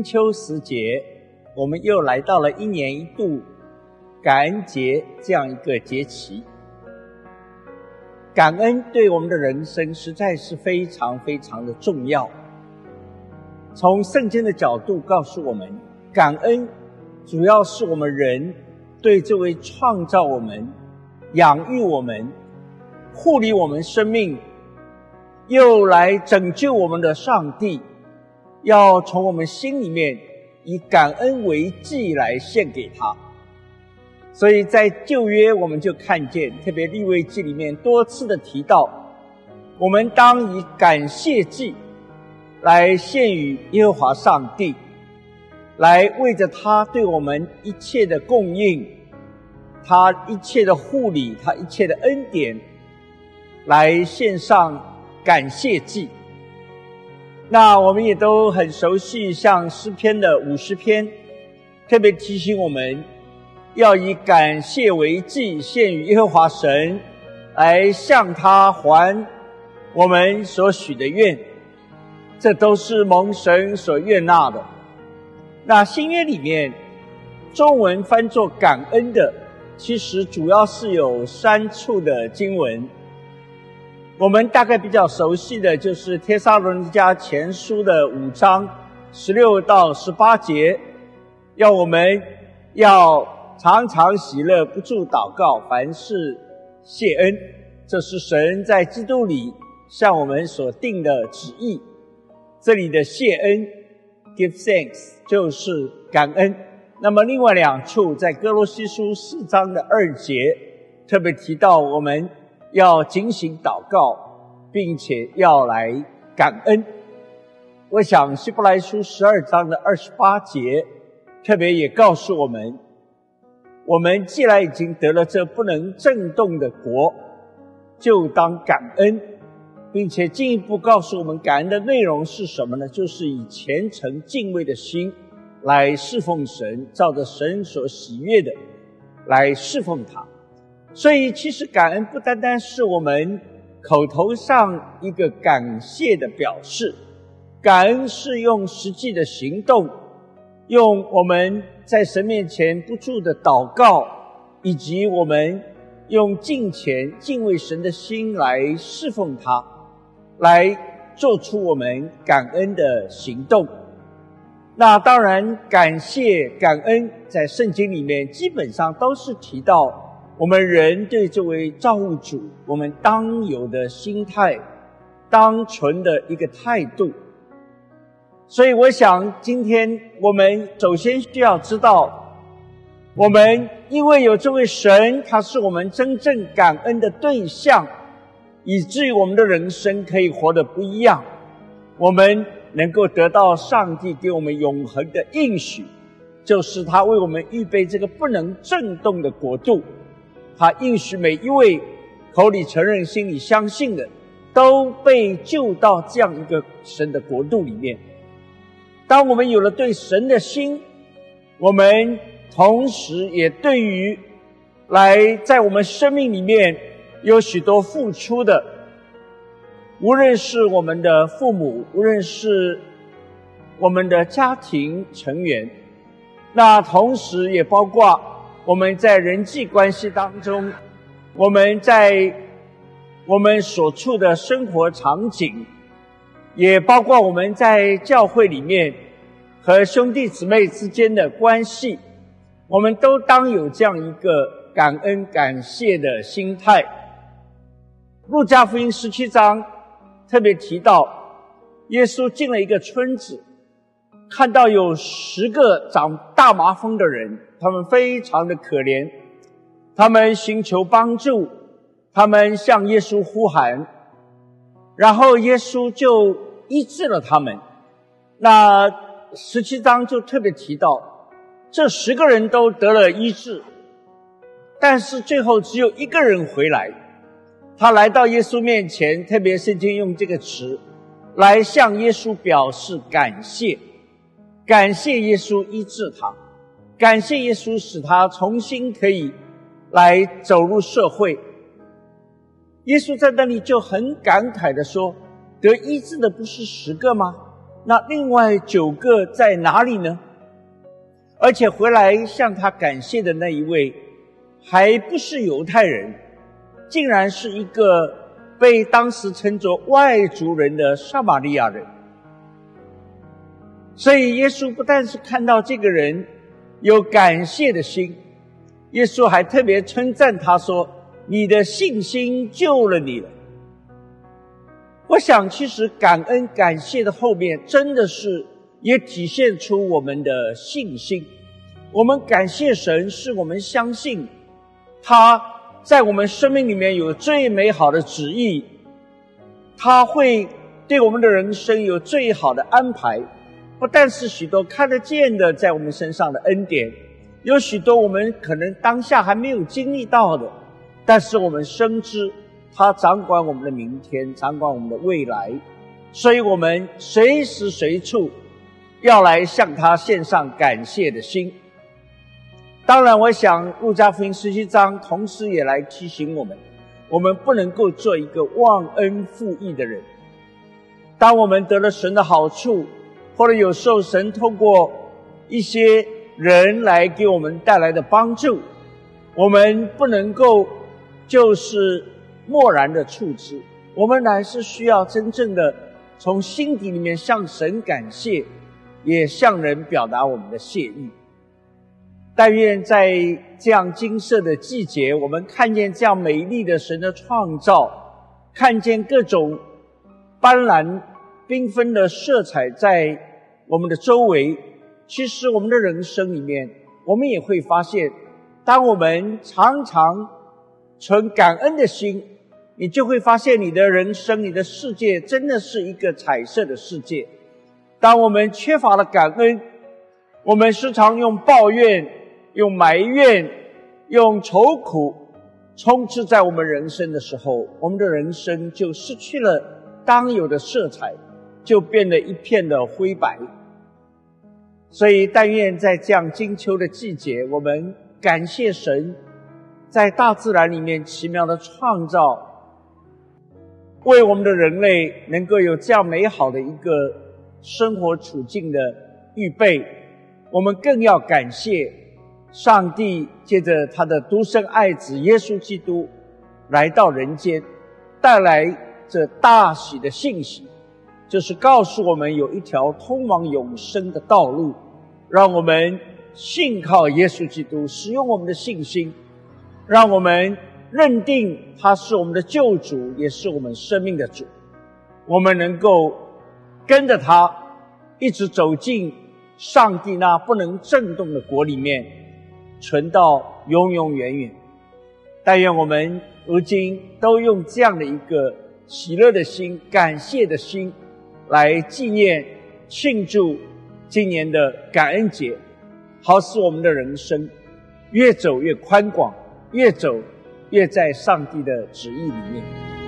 金秋时节，我们又来到了一年一度感恩节这样一个节期。感恩对我们的人生实在是非常非常的重要。从圣经的角度告诉我们，感恩主要是我们人对这位创造我们、养育我们、护理我们生命，又来拯救我们的上帝。要从我们心里面以感恩为祭来献给他，所以在旧约我们就看见，特别立位记里面多次的提到，我们当以感谢祭来献与耶和华上帝，来为着他对我们一切的供应，他一切的护理，他一切的恩典，来献上感谢祭。那我们也都很熟悉，像诗篇的五十篇，特别提醒我们，要以感谢为祭献于耶和华神，来向他还我们所许的愿，这都是蒙神所悦纳的。那新约里面，中文翻作感恩的，其实主要是有三处的经文。我们大概比较熟悉的就是《帖撒罗尼迦前书》的五章十六到十八节，要我们要常常喜乐，不住祷告，凡事谢恩。这是神在基督里向我们所定的旨意。这里的谢恩 （give thanks） 就是感恩。那么另外两处在哥罗西书四章的二节，特别提到我们。要警醒祷告，并且要来感恩。我想希伯来书十二章的二十八节，特别也告诉我们：我们既然已经得了这不能震动的国，就当感恩，并且进一步告诉我们感恩的内容是什么呢？就是以虔诚敬畏的心来侍奉神，照着神所喜悦的来侍奉他。所以，其实感恩不单单是我们口头上一个感谢的表示，感恩是用实际的行动，用我们在神面前不住的祷告，以及我们用敬虔敬畏神的心来侍奉他，来做出我们感恩的行动。那当然，感谢感恩在圣经里面基本上都是提到。我们人对这位造物主，我们当有的心态，当存的一个态度。所以，我想今天我们首先需要知道，我们因为有这位神，他是我们真正感恩的对象，以至于我们的人生可以活得不一样。我们能够得到上帝给我们永恒的应许，就是他为我们预备这个不能震动的国度。他应许每一位口里承认、心里相信的，都被救到这样一个神的国度里面。当我们有了对神的心，我们同时也对于来在我们生命里面有许多付出的，无论是我们的父母，无论是我们的家庭成员，那同时也包括。我们在人际关系当中，我们在我们所处的生活场景，也包括我们在教会里面和兄弟姊妹之间的关系，我们都当有这样一个感恩感谢的心态。路加福音十七章特别提到，耶稣进了一个村子，看到有十个长大麻风的人。他们非常的可怜，他们寻求帮助，他们向耶稣呼喊，然后耶稣就医治了他们。那十七章就特别提到，这十个人都得了医治，但是最后只有一个人回来，他来到耶稣面前，特别圣经用这个词来向耶稣表示感谢，感谢耶稣医治他。感谢耶稣，使他重新可以来走入社会。耶稣在那里就很感慨的说：“得医治的不是十个吗？那另外九个在哪里呢？而且回来向他感谢的那一位，还不是犹太人，竟然是一个被当时称作外族人的撒玛利亚人。所以耶稣不但是看到这个人有感谢的心，耶稣还特别称赞他说：“你的信心救了你了。”我想，其实感恩、感谢的后面，真的是也体现出我们的信心。我们感谢神，是我们相信他在我们生命里面有最美好的旨意，他会对我们的人生有最好的安排。不但是许多看得见的在我们身上的恩典，有许多我们可能当下还没有经历到的，但是我们深知。他掌管我们的明天，掌管我们的未来，所以我们随时随处要来向他献上感谢的心。当然，我想路加福音十七章同时也来提醒我们：我们不能够做一个忘恩负义的人。当我们得了神的好处，或者有时候神通过一些人来给我们带来的帮助，我们不能够就是。漠然的处置，我们乃是需要真正的从心底里面向神感谢，也向人表达我们的谢意。但愿在这样金色的季节，我们看见这样美丽的神的创造，看见各种斑斓缤纷的色彩在我们的周围。其实，我们的人生里面，我们也会发现，当我们常常存感恩的心。你就会发现，你的人生、你的世界真的是一个彩色的世界。当我们缺乏了感恩，我们时常用抱怨、用埋怨、用愁苦充斥在我们人生的时候，我们的人生就失去了当有的色彩，就变得一片的灰白。所以，但愿在这样金秋的季节，我们感谢神，在大自然里面奇妙的创造。为我们的人类能够有这样美好的一个生活处境的预备，我们更要感谢上帝借着他的独生爱子耶稣基督来到人间，带来这大喜的信息，就是告诉我们有一条通往永生的道路，让我们信靠耶稣基督，使用我们的信心，让我们。认定他是我们的救主，也是我们生命的主。我们能够跟着他，一直走进上帝那不能震动的国里面，存到永永远远。但愿我们如今都用这样的一个喜乐的心、感谢的心，来纪念、庆祝今年的感恩节，好使我们的人生越走越宽广，越走。越在上帝的旨意里面。